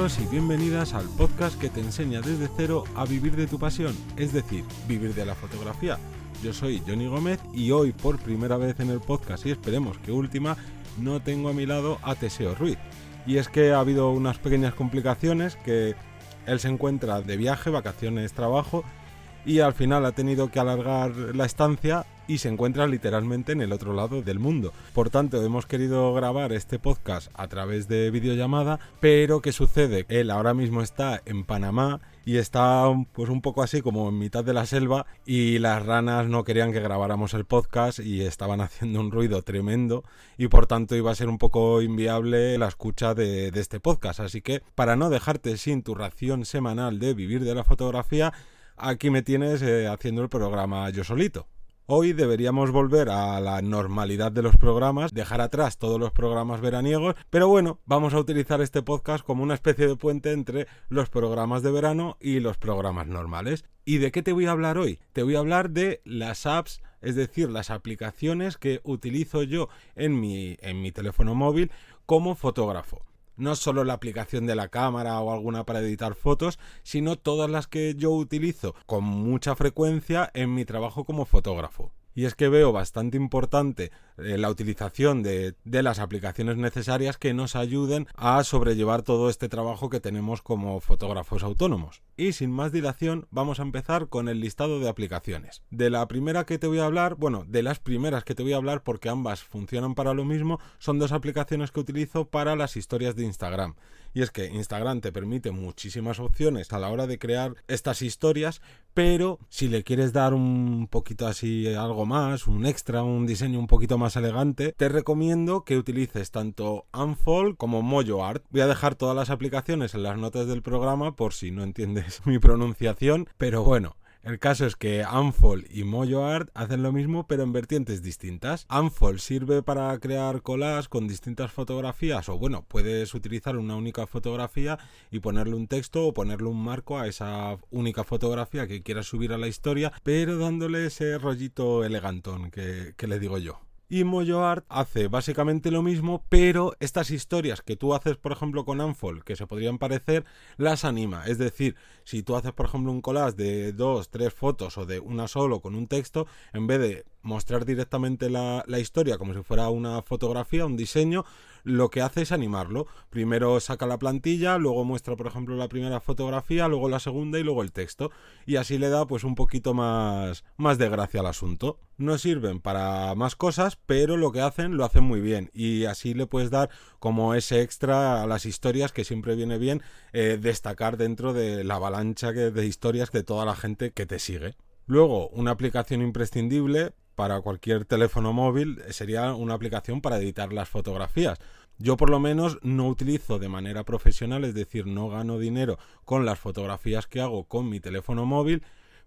Y bienvenidas al podcast que te enseña desde cero a vivir de tu pasión, es decir, vivir de la fotografía. Yo soy Johnny Gómez y hoy por primera vez en el podcast y esperemos que última no tengo a mi lado a Teseo Ruiz. Y es que ha habido unas pequeñas complicaciones que él se encuentra de viaje, vacaciones, trabajo y al final ha tenido que alargar la estancia y se encuentra literalmente en el otro lado del mundo. Por tanto, hemos querido grabar este podcast a través de videollamada, pero ¿qué sucede? Él ahora mismo está en Panamá y está pues un poco así como en mitad de la selva y las ranas no querían que grabáramos el podcast y estaban haciendo un ruido tremendo y por tanto iba a ser un poco inviable la escucha de, este podcast. Así que para no dejarte sin tu ración semanal de vivir de la fotografía, aquí me tienes eh, haciendo el programa yo solito. Hoy deberíamos volver a la normalidad de los programas, dejar atrás todos los programas veraniegos, pero bueno, vamos a utilizar este podcast como una especie de puente entre los programas de verano y los programas normales. ¿Y de qué te voy a hablar hoy? Te voy a hablar de las apps, es decir, las aplicaciones que utilizo yo en mi, en mi teléfono móvil como fotógrafo no solo la aplicación de la cámara o alguna para editar fotos, sino todas las que yo utilizo con mucha frecuencia en mi trabajo como fotógrafo. Y es que veo bastante importante eh, la utilización de, de, las aplicaciones necesarias que nos ayuden a sobrellevar todo este trabajo que tenemos como fotógrafos autónomos. Y sin más dilación, vamos a empezar con el listado de aplicaciones. De la primera que te voy a hablar, bueno, de las primeras que te voy a hablar porque ambas funcionan para lo mismo, son dos aplicaciones que utilizo para las historias de Instagram. Y es que Instagram te permite muchísimas opciones a la hora de crear estas historias, pero si le quieres dar un poquito así algo más, un extra, un diseño un poquito más elegante, te recomiendo que utilices tanto Unfold como Mojo Art. Voy a dejar todas las aplicaciones en las notas del programa por si no entiendes mi pronunciación, pero bueno, el caso es que Unfold y Mojo Art hacen lo mismo pero en vertientes distintas. Unfold sirve para crear collages con distintas fotografías o bueno, puedes utilizar una única fotografía y ponerle un texto o ponerle un marco a esa única fotografía que quieras subir a la historia, pero dándole ese rollito elegantón que, que le digo yo. Y MojoArt hace básicamente lo mismo, pero estas historias que tú haces, por ejemplo, con Unfold, que se podrían parecer, las anima. Es decir, si tú haces, por ejemplo, un collage de dos, tres fotos o de una solo con un texto, en vez de mostrar directamente la, la historia como si fuera una fotografía, un diseño, lo que hace es animarlo. Primero saca la plantilla, luego muestra, por ejemplo, la primera fotografía, luego la segunda y luego el texto. Y así le da pues un poquito más, más de gracia al asunto. No sirven para más cosas, pero lo que hacen lo hacen muy bien. Y así le puedes dar como ese extra a las historias que siempre viene bien eh, destacar dentro de la avalancha de historias de toda la gente que te sigue. Luego, una aplicación imprescindible para cualquier teléfono móvil sería una aplicación para editar las fotografías. Yo por lo menos no utilizo de manera profesional, es decir, no gano dinero con las fotografías que hago con mi teléfono móvil,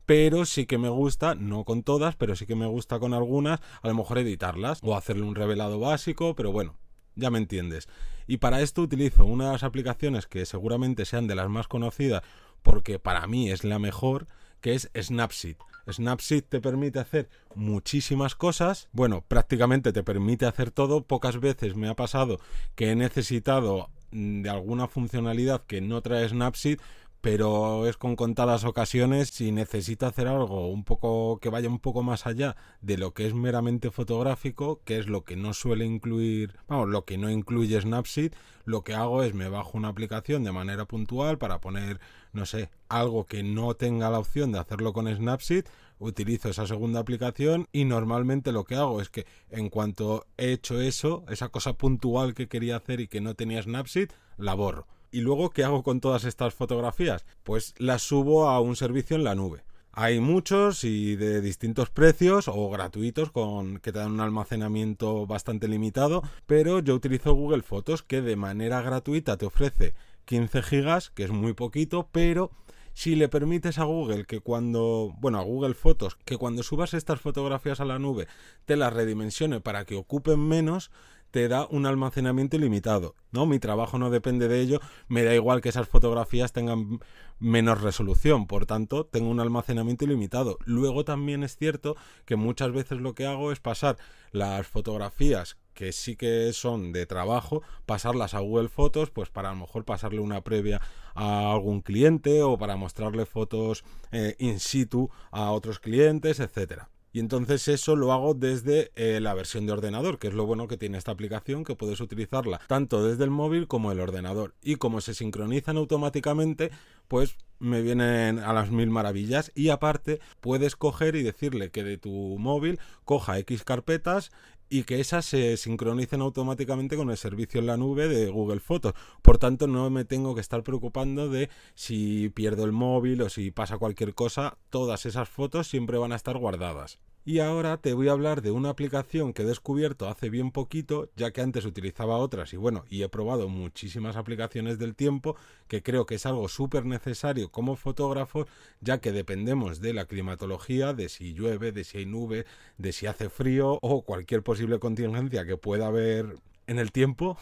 pero sí que me gusta, no con todas, pero sí que me gusta con algunas, a lo mejor editarlas o hacerle un revelado básico, pero bueno, ya me entiendes. Y para esto utilizo una de las aplicaciones que seguramente sean de las más conocidas, porque para mí es la mejor, que es Snapseed. Snapseed te permite hacer muchísimas cosas. Bueno, prácticamente te permite hacer todo. Pocas veces me ha pasado que he necesitado mm, de alguna funcionalidad que no trae Snapseed pero es con contadas ocasiones si necesita hacer algo un poco que vaya un poco más allá de lo que es meramente fotográfico, que es lo que no suele incluir, vamos, lo que no incluye Snapseed, lo que hago es me bajo una aplicación de manera puntual para poner, no sé, algo que no tenga la opción de hacerlo con Snapseed, utilizo esa segunda aplicación y normalmente lo que hago es que en cuanto he hecho eso, esa cosa puntual que quería hacer y que no tenía Snapseed, la borro ¿Y luego qué hago con todas estas fotografías? Pues las subo a un servicio en la nube. Hay muchos y de distintos precios o gratuitos con que te dan un almacenamiento bastante limitado, pero yo utilizo Google Fotos que de manera gratuita te ofrece 15 gigas, que es muy poquito, pero si le permites a Google que cuando, bueno, a Google Fotos, que cuando subas estas fotografías a la nube te las redimensione para que ocupen menos, te da un almacenamiento ilimitado. ¿no? Mi trabajo no depende de ello, me da igual que esas fotografías tengan menos resolución, por tanto, tengo un almacenamiento ilimitado. Luego también es cierto que muchas veces lo que hago es pasar las fotografías que sí que son de trabajo, pasarlas a Google Fotos, pues para a lo mejor pasarle una previa a algún cliente o para mostrarle fotos eh, in situ a otros clientes, etcétera. Y entonces eso lo hago desde eh, la versión de ordenador, que es lo bueno que tiene esta aplicación, que puedes utilizarla tanto desde el móvil como el ordenador. Y como se sincronizan automáticamente, pues me vienen a las mil maravillas. Y aparte, puedes coger y decirle que de tu móvil coja X carpetas y que esas se sincronicen automáticamente con el servicio en la nube de Google Fotos. Por tanto, no me tengo que estar preocupando de si pierdo el móvil o si pasa cualquier cosa, todas esas fotos siempre van a estar guardadas. Y ahora te voy a hablar de una aplicación que he descubierto hace bien poquito, ya que antes utilizaba otras y bueno, y he probado muchísimas aplicaciones del tiempo, que creo que es algo súper necesario como fotógrafo, ya que dependemos de la climatología, de si llueve, de si hay nube, de si hace frío o cualquier posible contingencia que pueda haber en el tiempo.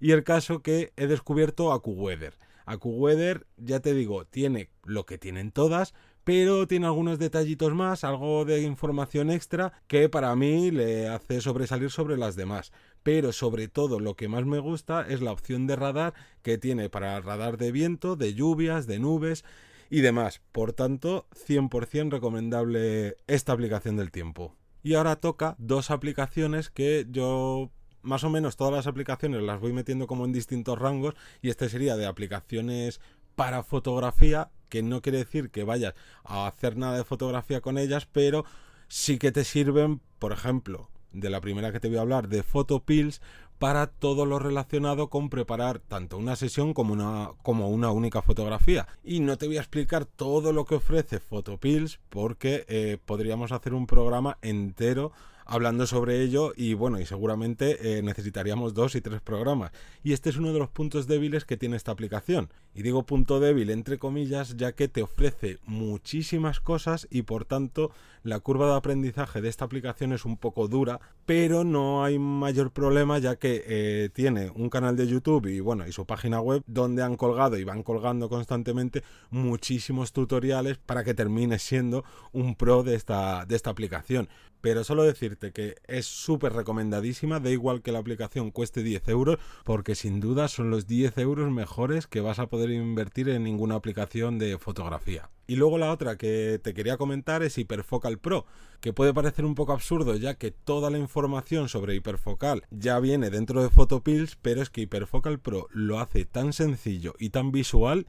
Y el caso que he descubierto AcuWeather. AcuWeather, ya te digo, tiene lo que tienen todas, pero tiene algunos detallitos más, algo de información extra que para mí le hace sobresalir sobre las demás. Pero sobre todo lo que más me gusta es la opción de radar que tiene para radar de viento, de lluvias, de nubes y demás. Por tanto, 100% recomendable esta aplicación del tiempo. Y ahora toca dos aplicaciones que yo más o menos todas las aplicaciones las voy metiendo como en distintos rangos y este sería de aplicaciones para fotografía, que no quiere decir que vayas a hacer nada de fotografía con ellas, pero sí que te sirven, por ejemplo, de la primera que te voy a hablar, de Photopills, para todo lo relacionado con preparar tanto una sesión como una, como una única fotografía. Y no te voy a explicar todo lo que ofrece Photopills porque eh, podríamos hacer un programa entero hablando sobre ello y bueno, y seguramente eh, necesitaríamos dos y tres programas. Y este es uno de los puntos débiles que tiene esta aplicación. Y digo punto débil entre comillas ya que te ofrece muchísimas cosas y por tanto la curva de aprendizaje de esta aplicación es un poco dura, pero no hay mayor problema ya que eh, tiene un canal de YouTube y bueno, y su página web donde han colgado y van colgando constantemente muchísimos tutoriales para que termines siendo un pro de esta, de esta aplicación. Pero solo decirte que es súper recomendadísima, da igual que la aplicación cueste 10 euros, porque sin duda son los 10 euros mejores que vas a invertir en ninguna aplicación de fotografía. Y luego la otra que te quería comentar es Hiperfocal Pro, que puede parecer un poco absurdo ya que toda la información sobre Hiperfocal ya viene dentro de Photopills, pero es que Hiperfocal Pro lo hace tan sencillo y tan visual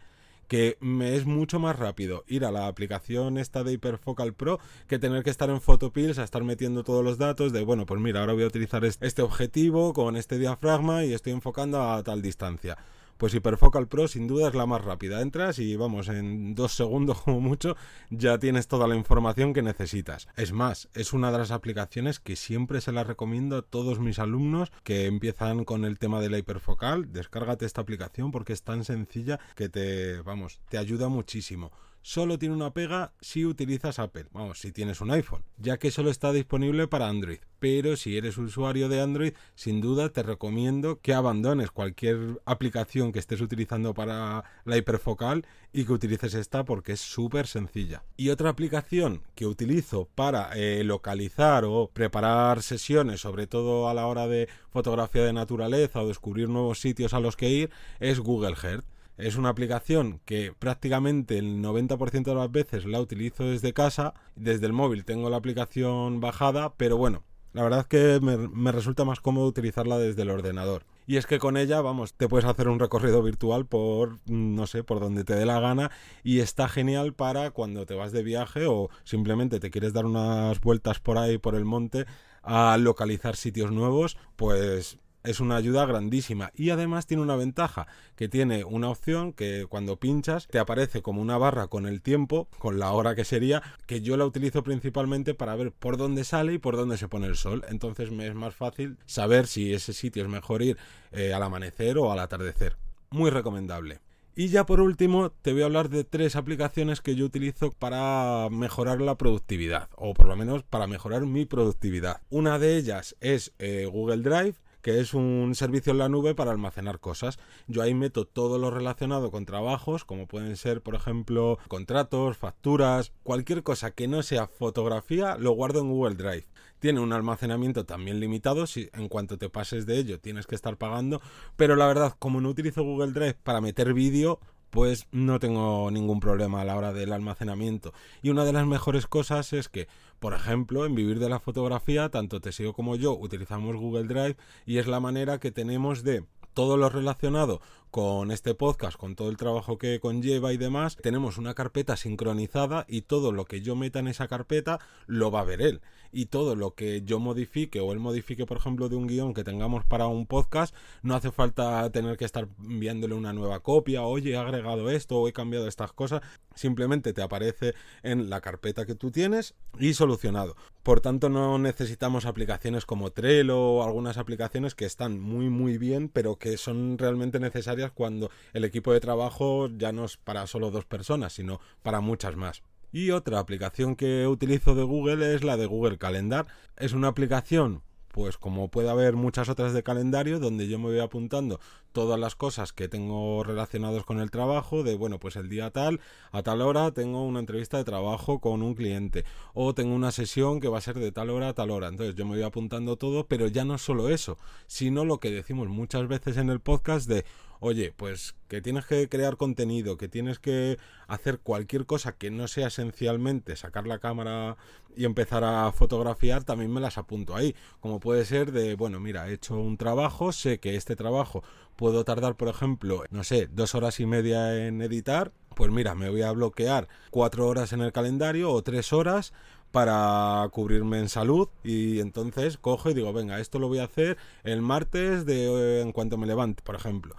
que me es mucho más rápido ir a la aplicación esta de Hyperfocal Pro que tener que estar en Photopills a estar metiendo todos los datos de, bueno, pues mira, ahora voy a utilizar este objetivo con este diafragma y estoy enfocando a tal distancia pues Hyperfocal Pro sin duda es la más rápida. Entras y vamos, en dos segundos como mucho ya tienes toda la información que necesitas. Es más, es una de las aplicaciones que siempre se la recomiendo a todos mis alumnos que empiezan con el tema de la hiperfocal. Descárgate esta aplicación porque es tan sencilla que te, vamos, te ayuda muchísimo solo tiene una pega si utilizas Apple, vamos, si tienes un iPhone, ya que solo está disponible para Android. Pero si eres usuario de Android, sin duda te recomiendo que abandones cualquier aplicación que estés utilizando para la hiperfocal y que utilices esta porque es súper sencilla. Y otra aplicación que utilizo para eh, localizar o preparar sesiones, sobre todo a la hora de fotografía de naturaleza o descubrir nuevos sitios a los que ir, es Google Earth. Es una aplicación que prácticamente el 90% de las veces la utilizo desde casa. Desde el móvil tengo la aplicación bajada, pero bueno, la verdad es que me, resulta más cómodo utilizarla desde el ordenador. Y es que con ella, vamos, te puedes hacer un recorrido virtual por, no sé, por donde te dé la gana. Y está genial para cuando te vas de viaje o simplemente te quieres dar unas vueltas por ahí, por el monte, a localizar sitios nuevos, pues es una ayuda grandísima y además tiene una ventaja que tiene una opción que cuando pinchas te aparece como una barra con el tiempo, con la hora que sería, que yo la utilizo principalmente para ver por dónde sale y por dónde se pone el sol. Entonces me es más fácil saber si ese sitio es mejor ir eh, al amanecer o al atardecer. Muy recomendable. Y ya por último te voy a hablar de tres aplicaciones que yo utilizo para mejorar la productividad, o por lo menos para mejorar mi productividad. Una de ellas es eh, Google Drive, que es un servicio en la nube para almacenar cosas. Yo ahí meto todo lo relacionado con trabajos, como pueden ser, por ejemplo, contratos, facturas, cualquier cosa que no sea fotografía, lo guardo en Google Drive. Tiene un almacenamiento también limitado, si en cuanto te pases de ello tienes que estar pagando, pero la verdad, como no utilizo Google Drive para meter vídeo, pues no tengo ningún problema a la hora del almacenamiento. Y una de las mejores cosas es que, por ejemplo, en Vivir de la Fotografía, tanto Teseo como yo utilizamos Google Drive y es la manera que tenemos de todo lo relacionado con este podcast, con todo el trabajo que conlleva y demás, tenemos una carpeta sincronizada y todo lo que yo meta en esa carpeta lo va a ver él. Y todo lo que yo modifique o él modifique, por ejemplo, de un guion que tengamos para un podcast, no hace falta tener que estar enviándole una nueva copia, oye, he agregado esto o he cambiado estas cosas. Simplemente te aparece en la carpeta que tú tienes y solucionado. Por tanto, no necesitamos aplicaciones como Trello o algunas aplicaciones que están muy muy bien, pero que son realmente necesarias cuando el equipo de trabajo ya no es para solo dos personas, sino para muchas más. Y otra aplicación que utilizo de Google es la de Google Calendar. Es una aplicación pues como puede haber muchas otras de calendario donde yo me voy apuntando todas las cosas que tengo relacionadas con el trabajo de bueno pues el día tal a tal hora tengo una entrevista de trabajo con un cliente o tengo una sesión que va a ser de tal hora a tal hora entonces yo me voy apuntando todo pero ya no solo eso sino lo que decimos muchas veces en el podcast de oye, pues que tienes que crear contenido, que tienes que hacer cualquier cosa que no sea esencialmente sacar la cámara y empezar a fotografiar, también me las apunto ahí. Como puede ser de, bueno, mira, he hecho un trabajo, sé que este trabajo puedo tardar, por ejemplo, no sé, dos horas y media en editar, pues mira, me voy a bloquear cuatro horas en el calendario o tres horas para cubrirme en salud y entonces cojo y digo, venga, esto lo voy a hacer el martes de en cuanto me levante, por ejemplo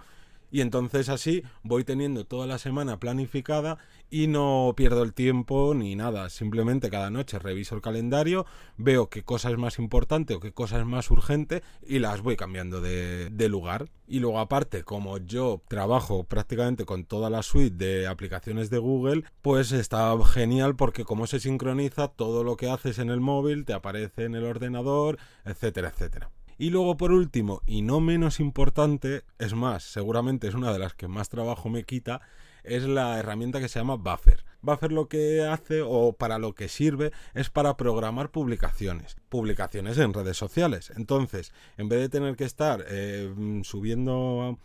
y entonces así voy teniendo toda la semana planificada y no pierdo el tiempo ni nada, simplemente cada noche reviso el calendario, veo qué cosa es más importante o qué cosa es más urgente y las voy cambiando de, de lugar. Y luego aparte, como yo trabajo prácticamente con toda la suite de aplicaciones de Google, pues está genial porque como se sincroniza, todo lo que haces en el móvil te aparece en el ordenador, etcétera, etcétera. Y luego por último, y no menos importante, es más, seguramente es una de las que más trabajo me quita, es la herramienta que se llama Buffer. Buffer lo que hace o para lo que sirve es para programar publicaciones, publicaciones en redes sociales. Entonces, en vez de tener que estar eh, subiendo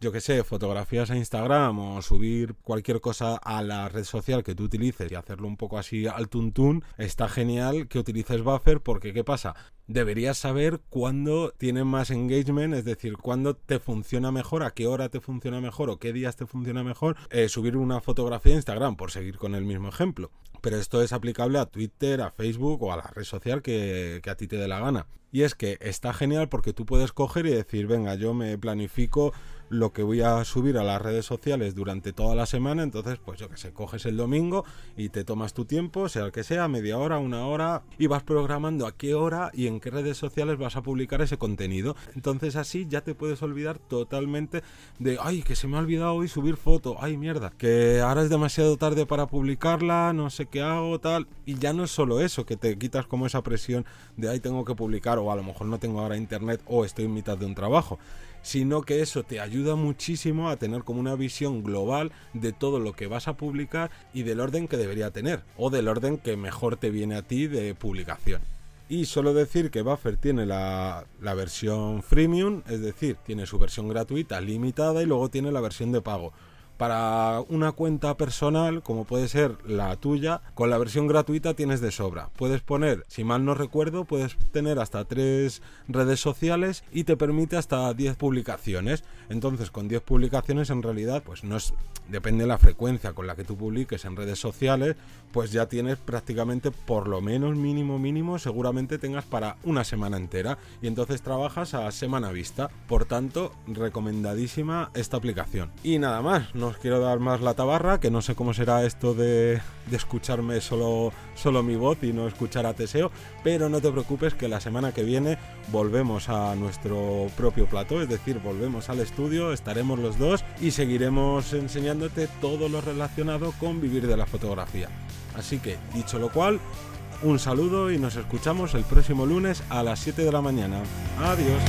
yo que sé, fotografías a Instagram o subir cualquier cosa a la red social que tú utilices y hacerlo un poco así al tuntún, está genial que utilices Buffer porque ¿qué pasa? Deberías saber cuándo tiene más engagement, es decir, cuándo te funciona mejor, a qué hora te funciona mejor o qué días te funciona mejor eh, subir una fotografía a Instagram, por seguir con el mismo ejemplo. Pero esto es aplicable a Twitter, a Facebook o a la red social que a ti te dé la gana. Y es que está genial porque tú puedes coger y decir, venga, yo me planifico lo que voy a subir a las redes sociales durante toda la semana, entonces pues yo que sé, coges el domingo y te tomas tu tiempo, sea el que sea, media hora, una hora, y vas programando a qué hora y en qué redes sociales vas a publicar ese contenido. Entonces así ya te puedes olvidar totalmente de, ay, que se me ha olvidado hoy subir foto, ay mierda, que ahora es demasiado tarde para publicarla, no sé qué hago, tal, y ya no es solo eso, que te quitas como esa presión de, ay, tengo que publicar, o a lo mejor no tengo ahora internet, o estoy en mitad de un trabajo sino que eso te ayuda muchísimo a tener como una visión global de todo lo que vas a publicar y del orden que debería tener, o del orden que mejor te viene a ti de publicación. Y solo decir que Buffer tiene la, la, versión freemium, es decir, tiene su versión gratuita limitada y luego tiene la versión de pago para una cuenta personal, como puede ser la tuya, con la versión gratuita tienes de sobra. Puedes poner, si mal no recuerdo, puedes tener hasta tres redes sociales y te permite hasta 10 publicaciones. Entonces, con 10 publicaciones en realidad, pues no es depende de la frecuencia con la que tú publiques en redes sociales, pues ya tienes prácticamente por lo menos mínimo mínimo, seguramente tengas para una semana entera y entonces trabajas a semana vista. Por tanto, recomendadísima esta aplicación. Y nada más, no os quiero dar más la tabarra, que no sé cómo será esto de, escucharme solo, solo mi voz y no escuchar a Teseo, pero no te preocupes que la semana que viene volvemos a nuestro propio plató, es decir, volvemos al estudio, estaremos los dos y seguiremos enseñándote todo lo relacionado con vivir de la fotografía. Así que, dicho lo cual, un saludo y nos escuchamos el próximo lunes a las 7 de la mañana. Adiós.